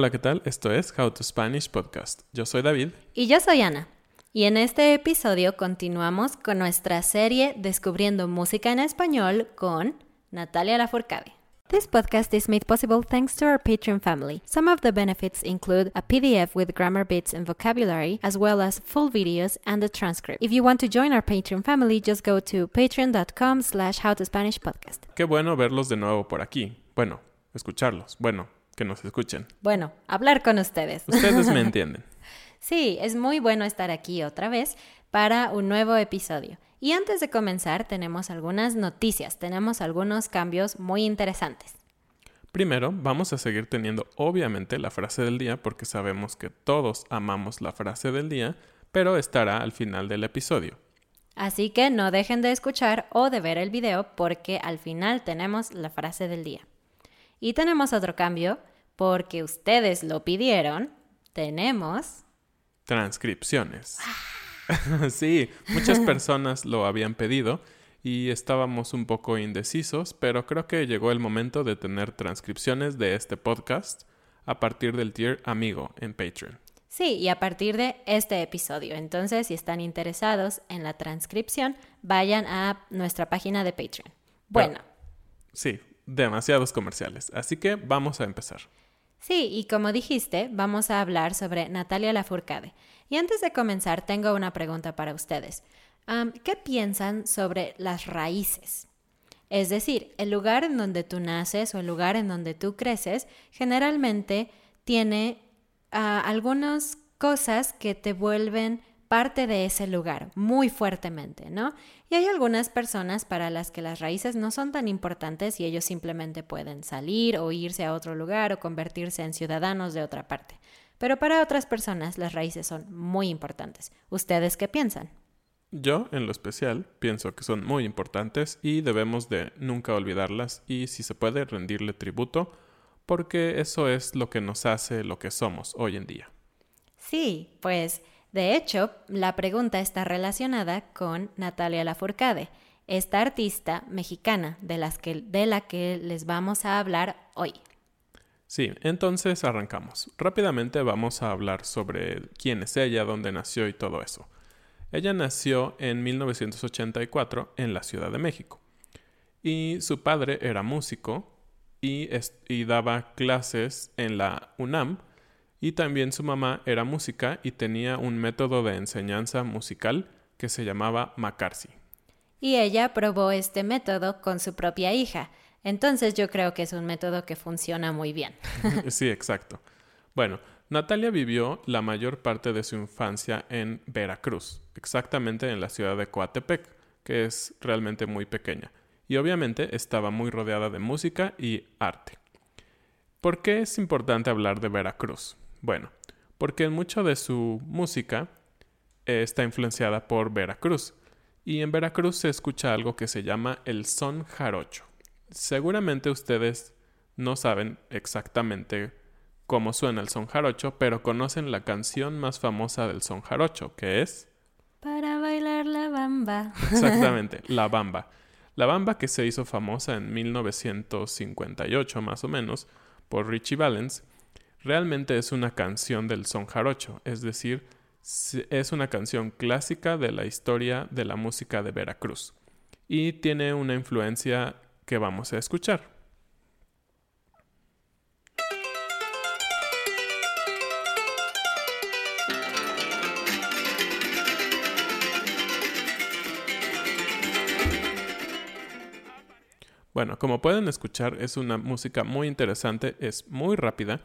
Hola, ¿qué tal? Esto es How to Spanish Podcast. Yo soy David. Y yo soy Ana. Y en este episodio continuamos con nuestra serie Descubriendo Música en Español con Natalia Lafourcade. This podcast is made possible thanks to our Patreon family. Some of the benefits include a PDF with grammar bits and vocabulary, as well as full videos and a transcript. If you want to join our Patreon family, just go to patreon.com slash howtospanishpodcast. Qué bueno verlos de nuevo por aquí. Bueno, escucharlos. Bueno, que nos escuchen. Bueno, hablar con ustedes. Ustedes me entienden. Sí, es muy bueno estar aquí otra vez para un nuevo episodio. Y antes de comenzar, tenemos algunas noticias, tenemos algunos cambios muy interesantes. Primero, vamos a seguir teniendo obviamente la frase del día porque sabemos que todos amamos la frase del día, pero estará al final del episodio. Así que no dejen de escuchar o de ver el video porque al final tenemos la frase del día. Y tenemos otro cambio porque ustedes lo pidieron. Tenemos Transcripciones. sí, muchas personas lo habían pedido y estábamos un poco indecisos, pero creo que llegó el momento de tener transcripciones de este podcast a partir del tier amigo en Patreon. Sí, y a partir de este episodio. Entonces, si están interesados en la transcripción, vayan a nuestra página de Patreon. Bueno. Pero, sí, demasiados comerciales. Así que vamos a empezar. Sí, y como dijiste, vamos a hablar sobre Natalia Lafourcade. Y antes de comenzar, tengo una pregunta para ustedes. ¿Qué piensan sobre las raíces? Es decir, el lugar en donde tú naces o el lugar en donde tú creces generalmente tiene uh, algunas cosas que te vuelven parte de ese lugar muy fuertemente, ¿no? Y hay algunas personas para las que las raíces no son tan importantes y ellos simplemente pueden salir o irse a otro lugar o convertirse en ciudadanos de otra parte. Pero para otras personas las raíces son muy importantes. ¿Ustedes qué piensan? Yo, en lo especial, pienso que son muy importantes y debemos de nunca olvidarlas y, si se puede, rendirle tributo, porque eso es lo que nos hace lo que somos hoy en día. Sí, pues de hecho, la pregunta está relacionada con Natalia Lafourcade, esta artista mexicana de, las que, de la que les vamos a hablar hoy. Sí, entonces arrancamos. Rápidamente vamos a hablar sobre quién es ella, dónde nació y todo eso. Ella nació en 1984 en la Ciudad de México. Y su padre era músico y, y daba clases en la UNAM y también su mamá era música y tenía un método de enseñanza musical que se llamaba McCarthy. Y ella probó este método con su propia hija. Entonces yo creo que es un método que funciona muy bien. sí, exacto. Bueno, Natalia vivió la mayor parte de su infancia en Veracruz, exactamente en la ciudad de Coatepec, que es realmente muy pequeña. y obviamente estaba muy rodeada de música y arte. ¿Por qué es importante hablar de Veracruz? Bueno, porque mucho de su música está influenciada por Veracruz, y en Veracruz se escucha algo que se llama el son jarocho. Seguramente ustedes no saben exactamente cómo suena el son jarocho, pero conocen la canción más famosa del son jarocho, que es... Para bailar la bamba. Exactamente, La Bamba. La Bamba que se hizo famosa en 1958 más o menos por Richie Valens, realmente es una canción del son jarocho, es decir, es una canción clásica de la historia de la música de Veracruz y tiene una influencia que vamos a escuchar. Bueno, como pueden escuchar, es una música muy interesante, es muy rápida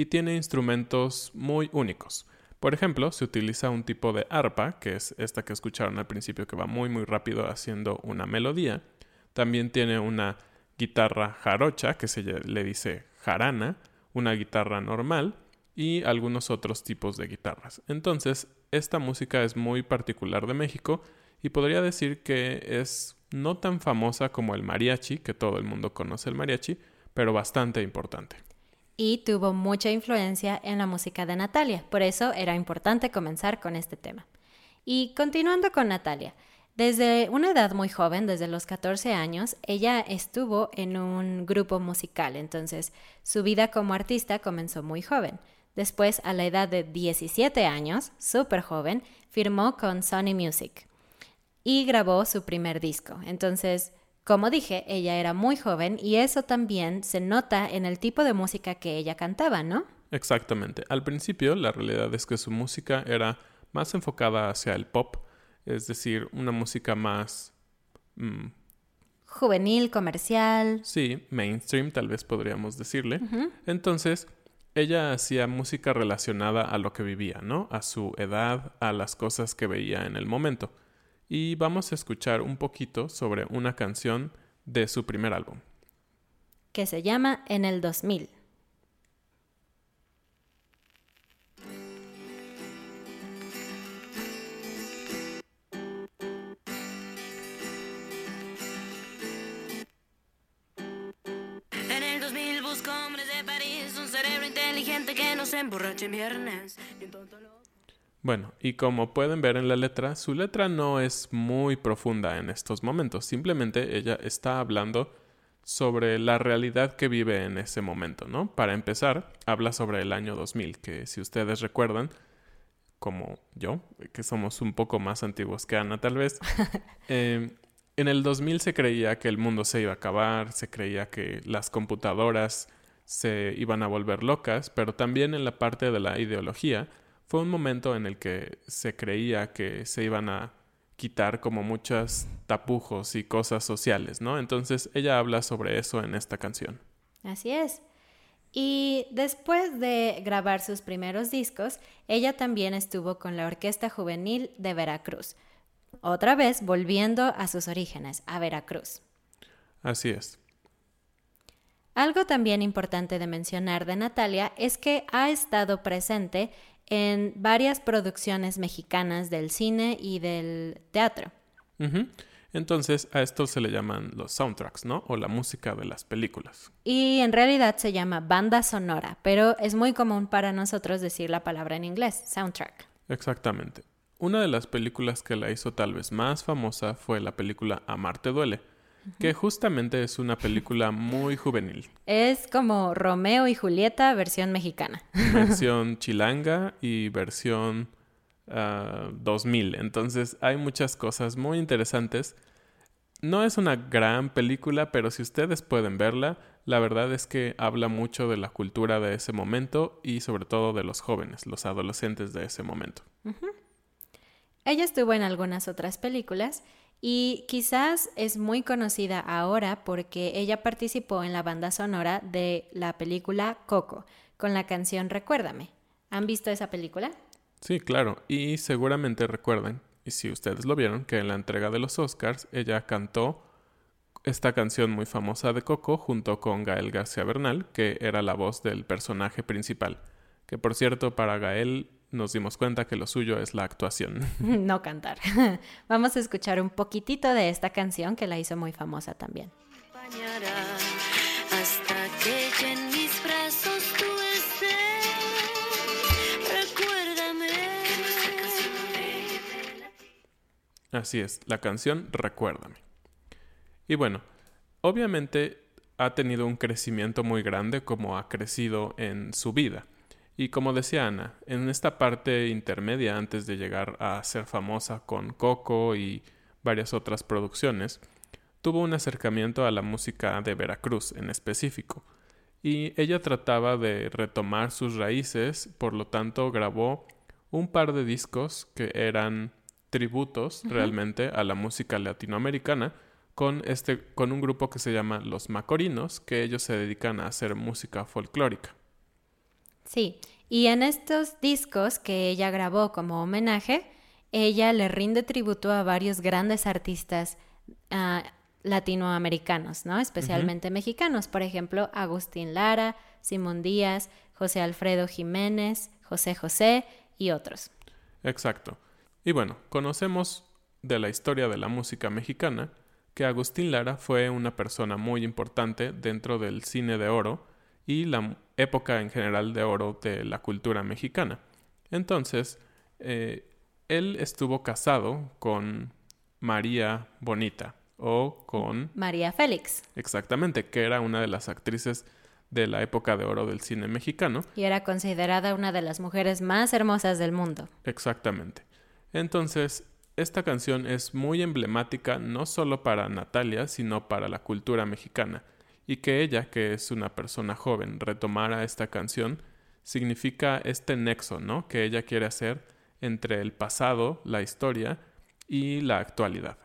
y tiene instrumentos muy únicos. Por ejemplo, se utiliza un tipo de arpa, que es esta que escucharon al principio, que va muy muy rápido haciendo una melodía. También tiene una guitarra jarocha, que se le dice jarana, una guitarra normal y algunos otros tipos de guitarras. Entonces, esta música es muy particular de México y podría decir que es no tan famosa como el mariachi, que todo el mundo conoce el mariachi, pero bastante importante. Y tuvo mucha influencia en la música de Natalia, por eso era importante comenzar con este tema. Y continuando con Natalia, desde una edad muy joven, desde los 14 años, ella estuvo en un grupo musical, entonces su vida como artista comenzó muy joven. Después, a la edad de 17 años, súper joven, firmó con Sony Music y grabó su primer disco. Entonces, como dije, ella era muy joven y eso también se nota en el tipo de música que ella cantaba, ¿no? Exactamente. Al principio, la realidad es que su música era más enfocada hacia el pop, es decir, una música más... Mm, Juvenil, comercial. Sí, mainstream, tal vez podríamos decirle. Entonces, ella hacía música relacionada a lo que vivía, ¿no? A su edad, a las cosas que veía en el momento y vamos a escuchar un poquito sobre una canción de su primer álbum. Que se llama En el 2000. En el 2000 busco hombres de París, un cerebro inteligente que no se emborrache en viernes. Bueno, y como pueden ver en la letra, su letra no es muy profunda en estos momentos, simplemente ella está hablando sobre la realidad que vive en ese momento, ¿no? Para empezar, habla sobre el año 2000, que si ustedes recuerdan, como yo, que somos un poco más antiguos que Ana tal vez, eh, en el 2000 se creía que el mundo se iba a acabar, se creía que las computadoras se iban a volver locas, pero también en la parte de la ideología, fue un momento en el que se creía que se iban a quitar como muchos tapujos y cosas sociales, ¿no? Entonces ella habla sobre eso en esta canción. Así es. Y después de grabar sus primeros discos, ella también estuvo con la Orquesta Juvenil de Veracruz, otra vez volviendo a sus orígenes, a Veracruz. Así es. Algo también importante de mencionar de Natalia es que ha estado presente en varias producciones mexicanas del cine y del teatro. Entonces a esto se le llaman los soundtracks, ¿no? O la música de las películas. Y en realidad se llama banda sonora, pero es muy común para nosotros decir la palabra en inglés, soundtrack. Exactamente. Una de las películas que la hizo tal vez más famosa fue la película Amarte duele, que justamente es una película muy juvenil. Es como Romeo y Julieta versión mexicana. Versión chilanga y versión 2000. Ah, Entonces hay muchas cosas muy interesantes. No es una gran película, pero si ustedes pueden verla, la verdad es que habla mucho de la cultura de ese momento y sobre todo de los jóvenes, los adolescentes de ese momento. Ella estuvo en algunas otras películas y quizás es muy conocida ahora porque ella participó en la banda sonora de la película Coco con la canción Recuérdame. ¿Han visto esa película? Sí, claro, y seguramente recuerdan, y si ustedes lo vieron, que en la entrega de los Oscars ella cantó esta canción muy famosa de Coco junto con Gael García Bernal, que era la voz del personaje principal. Que por cierto, para Gael nos dimos cuenta que lo suyo es la actuación. no cantar. Vamos a escuchar un poquitito de esta canción que la hizo muy famosa también. acompañará hasta que en mis brazos tú estés. Recuérdame. Así es, la canción Recuérdame. Y bueno, obviamente ha tenido un crecimiento muy grande como ha crecido en su vida. Y como decía Ana, en esta parte intermedia antes de llegar a ser famosa con Coco y varias otras producciones, tuvo un acercamiento a la música de Veracruz en específico. Y ella trataba de retomar sus raíces, por lo tanto grabó un par de discos que eran tributos realmente a la música latinoamericana con, este, con un grupo que se llama Los Macorinos, que ellos se dedican a hacer música folclórica. Sí, y en estos discos que ella grabó como homenaje, ella le rinde tributo a varios grandes artistas ah, latinoamericanos, ¿no? Especialmente mexicanos, por ejemplo, Agustín Lara, Simón Díaz, José Alfredo Jiménez, José José y otros. Exacto. Y bueno, conocemos de la historia de la música mexicana que Agustín Lara fue una persona muy importante dentro del cine de oro y la época en general de oro de la cultura mexicana. Entonces, eh, él estuvo casado con María Bonita o con... María Félix. Exactamente, que era una de las actrices de la época de oro del cine mexicano. Y era considerada una de las mujeres más hermosas del mundo. Exactamente. Entonces, esta canción es muy emblemática no solo para Natalia, sino para la cultura mexicana. Y que ella, que es una persona joven, retomara esta canción, significa este nexo, ¿no? Que ella quiere hacer entre el pasado, la historia y la actualidad.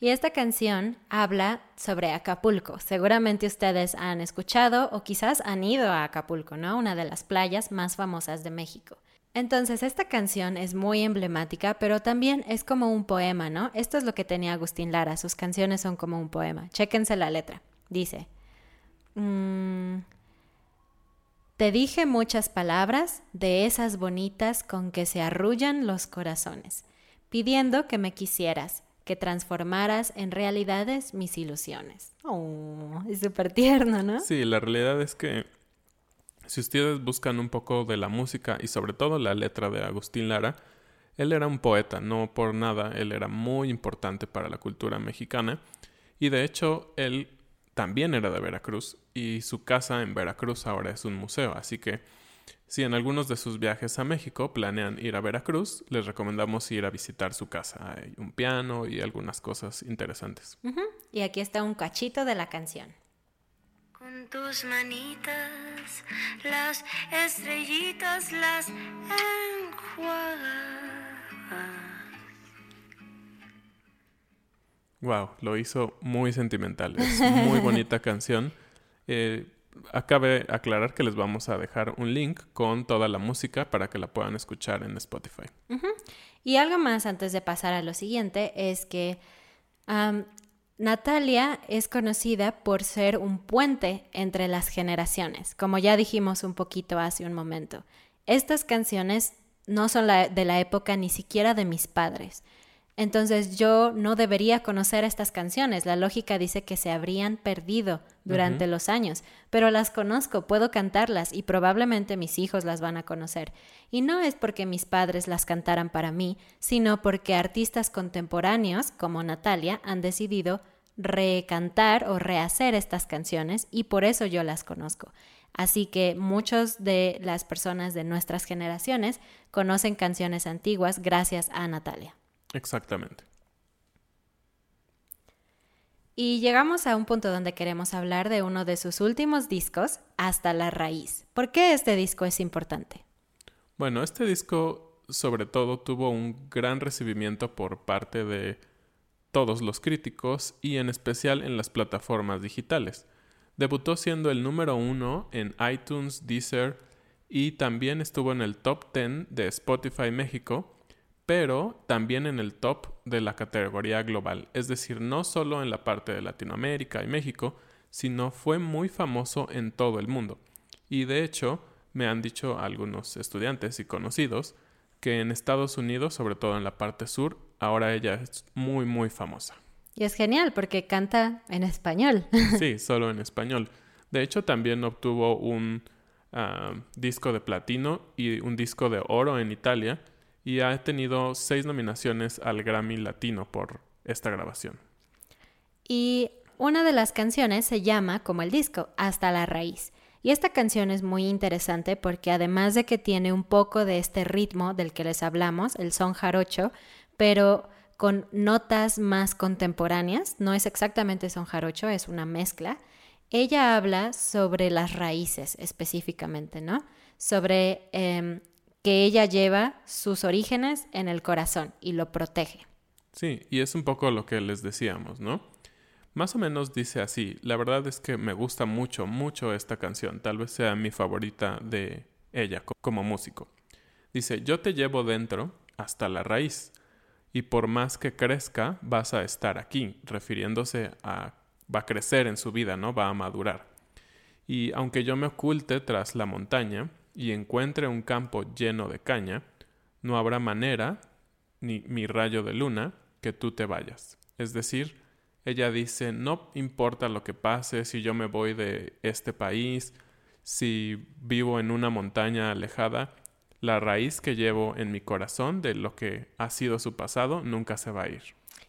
Y esta canción habla sobre Acapulco. Seguramente ustedes han escuchado o quizás han ido a Acapulco, ¿no? Una de las playas más famosas de México. Entonces, esta canción es muy emblemática, pero también es como un poema, ¿no? Esto es lo que tenía Agustín Lara, sus canciones son como un poema. Chéquense la letra. Dice, mm, te dije muchas palabras de esas bonitas con que se arrullan los corazones, pidiendo que me quisieras, que transformaras en realidades mis ilusiones. Oh, es súper tierno, ¿no? Sí, la realidad es que si ustedes buscan un poco de la música y sobre todo la letra de Agustín Lara, él era un poeta, no por nada, él era muy importante para la cultura mexicana y de hecho él también era de Veracruz y su casa en Veracruz ahora es un museo, así que si en algunos de sus viajes a México planean ir a Veracruz, les recomendamos ir a visitar su casa. Hay un piano y algunas cosas interesantes. Y aquí está un cachito de la canción. Con tus manitas, las estrellitas las enjuagas. Wow, lo hizo muy sentimental. Es muy bonita canción. Eh, acabe aclarar que les vamos a dejar un link con toda la música para que la puedan escuchar en Spotify. Y algo más antes de pasar a lo siguiente es que Natalia es conocida por ser un puente entre las generaciones, como ya dijimos un poquito hace un momento. Estas canciones no son la- de la época ni siquiera de mis padres. Entonces yo no debería conocer estas canciones. La lógica dice que se habrían perdido durante los años, pero las conozco, puedo cantarlas y probablemente mis hijos las van a conocer. Y no es porque mis padres las cantaran para mí, sino porque artistas contemporáneos como Natalia han decidido recantar o rehacer estas canciones y por eso yo las conozco. Así que muchos de las personas de nuestras generaciones conocen canciones antiguas gracias a Natalia. Exactamente. Y llegamos a un punto donde queremos hablar de uno de sus últimos discos, Hasta la Raíz. ¿Por qué este disco es importante? Bueno, este disco sobre todo tuvo un gran recibimiento por parte de todos los críticos y en especial en las plataformas digitales. Debutó siendo el número uno en iTunes, Deezer y también estuvo en el top 10 de Spotify México, pero también en el top de la categoría global, es decir, no solo en la parte de Latinoamérica y México, sino fue muy famoso en todo el mundo. Y de hecho, me han dicho algunos estudiantes y conocidos que en Estados Unidos, sobre todo en la parte sur, ahora ella es muy, muy famosa. Y es genial porque canta en español. Sí, solo en español. De hecho, también obtuvo un ah, disco de platino y un disco de oro en Italia y ha tenido seis nominaciones al Grammy Latino por esta grabación. Y una de las canciones se llama, como el disco, Hasta la raíz. Y esta canción es muy interesante porque además de que tiene un poco de este ritmo del que les hablamos, el son jarocho, pero con notas más contemporáneas, no es exactamente son jarocho, es una mezcla. Ella habla sobre las raíces específicamente, ¿no? Sobre em, que ella lleva sus orígenes en el corazón y lo protege. Sí, y es un poco lo que les decíamos, ¿no? Más o menos dice así, la verdad es que me gusta mucho, mucho esta canción, tal vez sea mi favorita de ella como músico. Dice, yo te llevo dentro hasta la raíz, y por más que crezca, vas a estar aquí, refiriéndose a va a crecer en su vida, ¿no? Va a madurar. Y aunque yo me oculte tras la montaña y encuentre un campo lleno de caña, no habrá manera, ni mi rayo de luna, que tú te vayas. Es decir, ella dice, no importa lo que pase, si yo me voy de este país, si vivo en una montaña alejada, la raíz que llevo en mi corazón de lo que ha sido su pasado nunca se va a ir.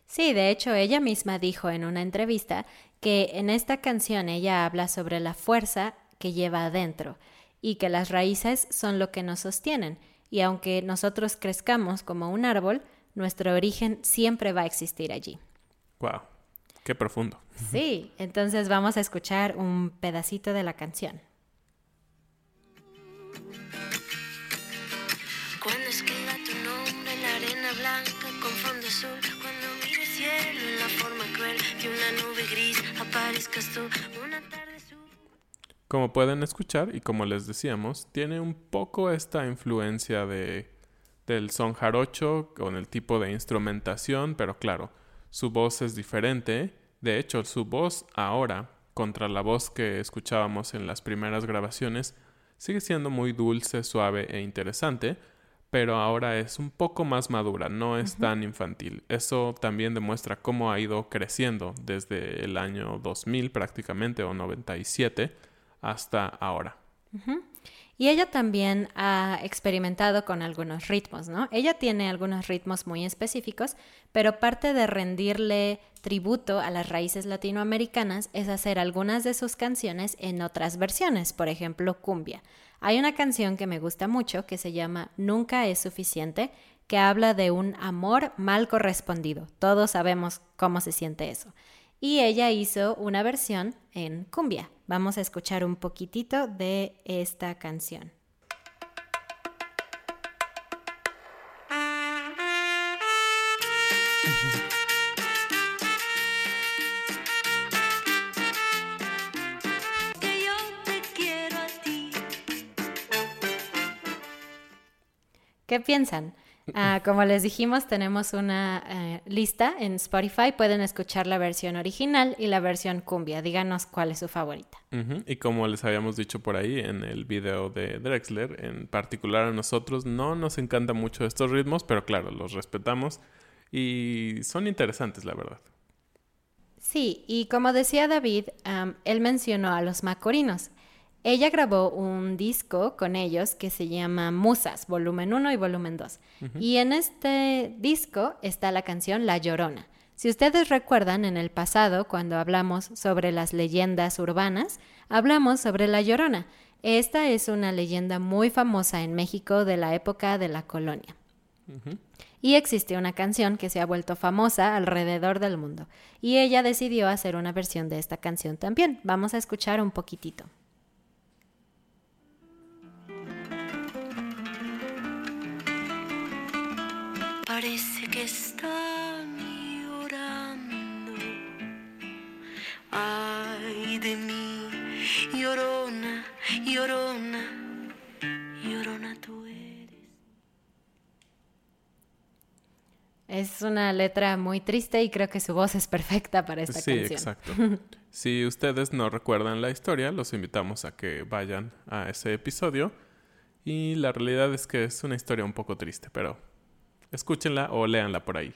Sí, de hecho ella misma dijo en una entrevista que en esta canción ella habla sobre la fuerza que lleva adentro y que las raíces son lo que nos sostienen y aunque nosotros crezcamos como un árbol, nuestro origen siempre va a existir allí. Wow, qué profundo. Sí, entonces vamos a escuchar un pedacito de la canción. Cuando escriba tu nombre en la arena blanca con fondo azul, cuando mire el cielo en la forma cruel de una nube gris, aparezcas tú una tarde. Como pueden escuchar y como les decíamos, tiene un poco esta influencia de del son jarocho con el tipo de instrumentación, pero claro, su voz es diferente. De hecho, su voz ahora, contra la voz que escuchábamos en las primeras grabaciones, sigue siendo muy dulce, suave e interesante, pero ahora es un poco más madura, no es tan infantil. Eso también demuestra cómo ha ido creciendo desde el año 2000 prácticamente o 97 hasta ahora. Y ella también ha experimentado con algunos ritmos, ¿no? Ella tiene algunos ritmos muy específicos, pero parte de rendirle tributo a las raíces latinoamericanas es hacer algunas de sus canciones en otras versiones, por ejemplo, cumbia. Hay una canción que me gusta mucho que se llama Nunca es suficiente, que habla de un amor mal correspondido. Todos sabemos cómo se siente eso. Y ella hizo una versión en cumbia. Vamos a escuchar un poquitito de esta canción. ¿Qué piensan? Ah, como les dijimos, tenemos una eh, lista en Spotify. Pueden escuchar la versión original y la versión cumbia. Díganos cuál es su favorita. Y como les habíamos dicho por ahí en el video de Drexler, en particular a nosotros no nos encantan mucho estos ritmos, pero claro, los respetamos y son interesantes, la verdad. Sí, y como decía David, él mencionó a los macorinos. Ella grabó un disco con ellos que se llama Musas, volumen 1 y volumen 2. Y en este disco está la canción La Llorona. Si ustedes recuerdan, en el pasado, cuando hablamos sobre las leyendas urbanas, hablamos sobre La Llorona. Esta es una leyenda muy famosa en México de la época de la colonia. Y existe una canción que se ha vuelto famosa alrededor del mundo. Y ella decidió hacer una versión de esta canción también. Vamos a escuchar un poquitito. Parece que están llorando. Ay de mí, llorona, llorona, llorona tú eres. Es una letra muy triste y creo que su voz es perfecta para esta sí, canción. exacto. si ustedes no recuerdan la historia, los invitamos a que vayan a ese episodio. Y la realidad es que es una historia un poco triste, pero escúchenla o léanla por ahí.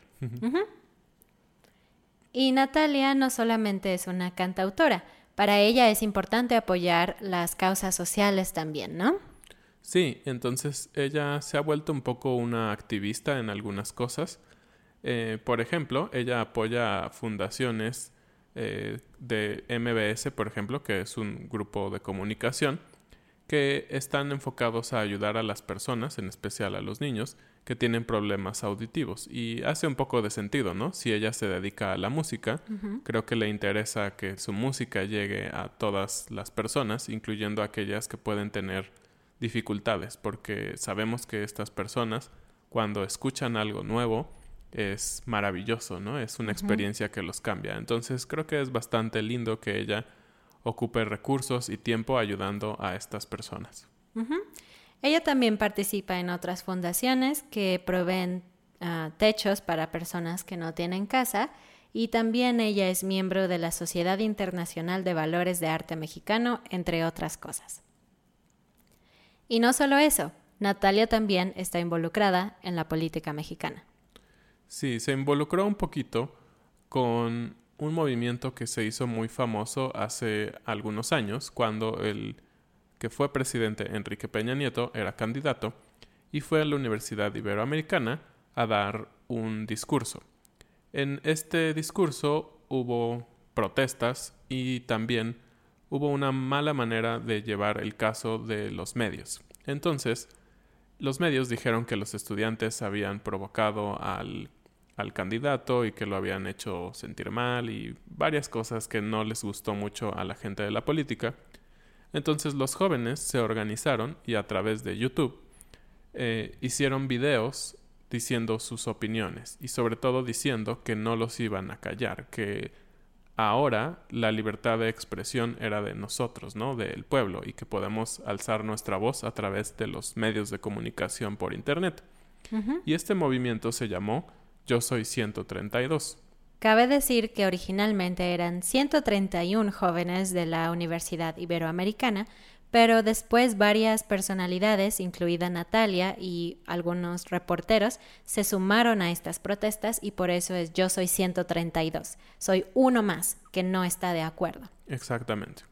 Y Natalia no solamente es una cantautora, para ella es importante apoyar las causas sociales también, ¿no? Sí, entonces ella se ha vuelto un poco una activista en algunas cosas. Eh, por ejemplo, ella apoya fundaciones eh, de MBS, por ejemplo, que es un grupo de comunicación, que están enfocados a ayudar a las personas, en especial a los niños, que tienen problemas auditivos. Y hace un poco de sentido, ¿no? Si ella se dedica a la música, creo que le interesa que su música llegue a todas las personas, incluyendo aquellas que pueden tener dificultades, porque sabemos que estas personas, cuando escuchan algo nuevo, es maravilloso, ¿no? Es una experiencia que los cambia. Entonces creo que es bastante lindo que ella ocupe recursos y tiempo ayudando a estas personas. Ella también participa en otras fundaciones que proveen ah, techos para personas que no tienen casa y también ella es miembro de la Sociedad Internacional de Valores de Arte Mexicano, entre otras cosas. Y no solo eso, Natalia también está involucrada en la política mexicana. Sí, se involucró un poquito con un movimiento que se hizo muy famoso hace algunos años, cuando el que fue presidente Enrique Peña Nieto era candidato y fue a la Universidad Iberoamericana a dar un discurso. En este discurso hubo protestas y también hubo una mala manera de llevar el caso de los medios. Entonces, los medios dijeron que los estudiantes habían provocado al, al, candidato y que lo habían hecho sentir mal y varias cosas que no les gustó mucho a la gente de la política. Entonces los jóvenes se organizaron y a través de YouTube eh, hicieron videos diciendo sus opiniones y sobre todo diciendo que no los iban a callar, que ahora la libertad de expresión era de nosotros, ¿no? Del pueblo, y que podemos alzar nuestra voz a través de los medios de comunicación por Internet. Y este movimiento se llamó Yo Soy 132. Cabe decir que originalmente eran 131 jóvenes de la Universidad Iberoamericana, pero después varias personalidades, incluida Natalia y algunos reporteros, se sumaron a estas protestas y por eso es yo soy 132. Soy uno más que no está de acuerdo. Exactamente.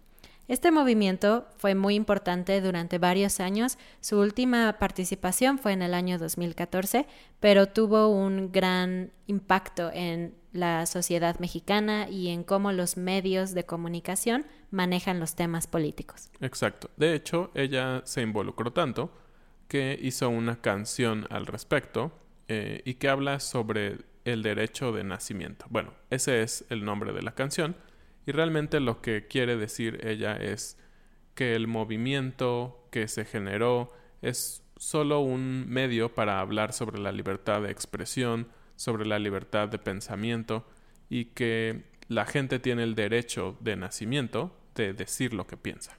Este movimiento fue muy importante durante varios años. Su última participación fue en el año 2014, pero tuvo un gran impacto en la sociedad mexicana y en cómo los medios de comunicación manejan los temas políticos. Exacto. De hecho, ella se involucró tanto que hizo una canción al respecto eh, y que habla sobre el derecho de nacimiento. Bueno, ese es el nombre de la canción y realmente lo que quiere decir ella es que el movimiento que se generó es solo un medio para hablar sobre la libertad de expresión, sobre la libertad de pensamiento y que la gente tiene el derecho de nacimiento de decir lo que piensa.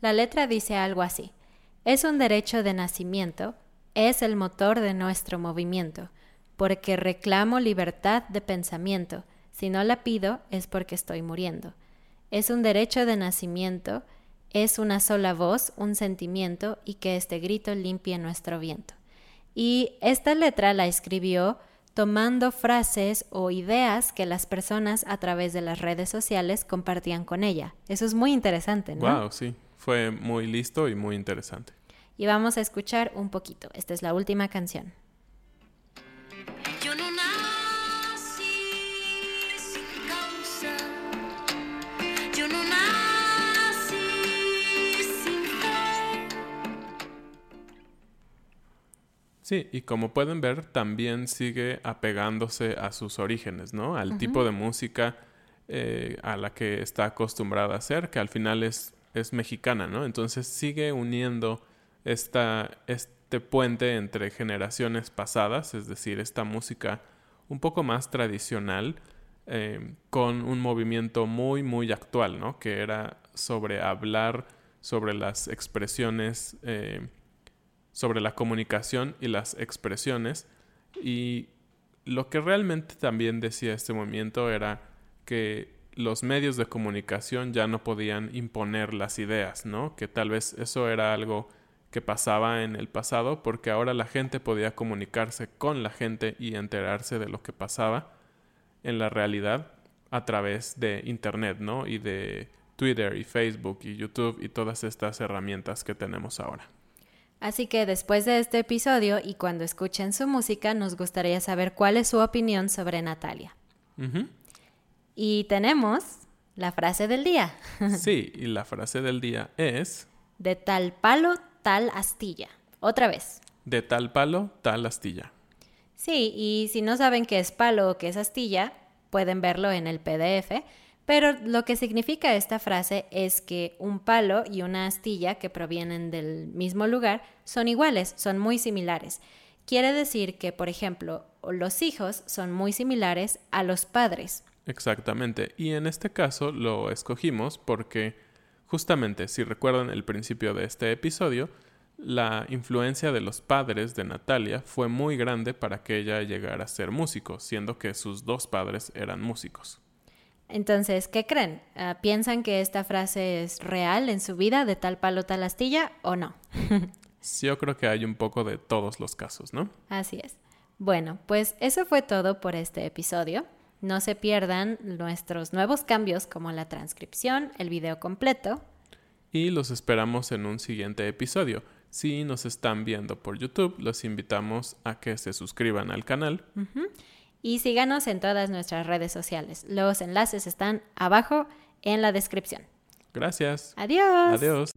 La letra dice algo así. Es un derecho de nacimiento, es el motor de nuestro movimiento, porque reclamo libertad de pensamiento, si no la pido es porque estoy muriendo. Es un derecho de nacimiento, es una sola voz, un sentimiento y que este grito limpie nuestro viento. Y esta letra la escribió tomando frases o ideas que las personas a través de las redes sociales compartían con ella. Eso es muy interesante, ¿no? Wow, sí. Fue muy listo y muy interesante. Y vamos a escuchar un poquito. Esta es la última canción. Sí, y como pueden ver, también sigue apegándose a sus orígenes, ¿no? Al tipo de música eh, a la que está acostumbrada a hacer, que al final es, es mexicana, ¿no? Entonces sigue uniendo esta, este puente entre generaciones pasadas, es decir, esta música un poco más tradicional, eh, con un movimiento muy, muy actual, ¿no? Que era sobre hablar sobre las expresiones eh, sobre la comunicación y las expresiones y lo que realmente también decía este movimiento era que los medios de comunicación ya no podían imponer las ideas, ¿no? Que tal vez eso era algo que pasaba en el pasado porque ahora la gente podía comunicarse con la gente y enterarse de lo que pasaba en la realidad a través de internet, ¿no? Y de Twitter y Facebook y YouTube y todas estas herramientas que tenemos ahora. Así que después de este episodio y cuando escuchen su música, nos gustaría saber cuál es su opinión sobre Natalia. Y tenemos la frase del día. sí, y la frase del día es... De tal palo, tal astilla. Otra vez. De tal palo, tal astilla. Sí, y si no saben qué es palo o qué es astilla, pueden verlo en el PDF. Pero lo que significa esta frase es que un palo y una astilla que provienen del mismo lugar son iguales, son muy similares. Quiere decir que, por ejemplo, los hijos son muy similares a los padres. Exactamente. Y en este caso lo escogimos porque justamente, si recuerdan el principio de este episodio, la influencia de los padres de Natalia fue muy grande para que ella llegara a ser músico, siendo que sus dos padres eran músicos. Entonces, ¿qué creen? Ah, ¿Piensan que esta frase es real en su vida, de tal palo, tal astilla, o no? sí, yo creo que hay un poco de todos los casos, ¿no? Así es. Bueno, pues eso fue todo por este episodio. No se pierdan nuestros nuevos cambios como la transcripción, el video completo. Y los esperamos en un siguiente episodio. Si nos están viendo por YouTube, los invitamos a que se suscriban al canal y síganos en todas nuestras redes sociales. Los enlaces están abajo en la descripción. Gracias. Adiós. Adiós.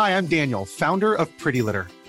Hi, I'm Daniel, founder of Pretty Litter.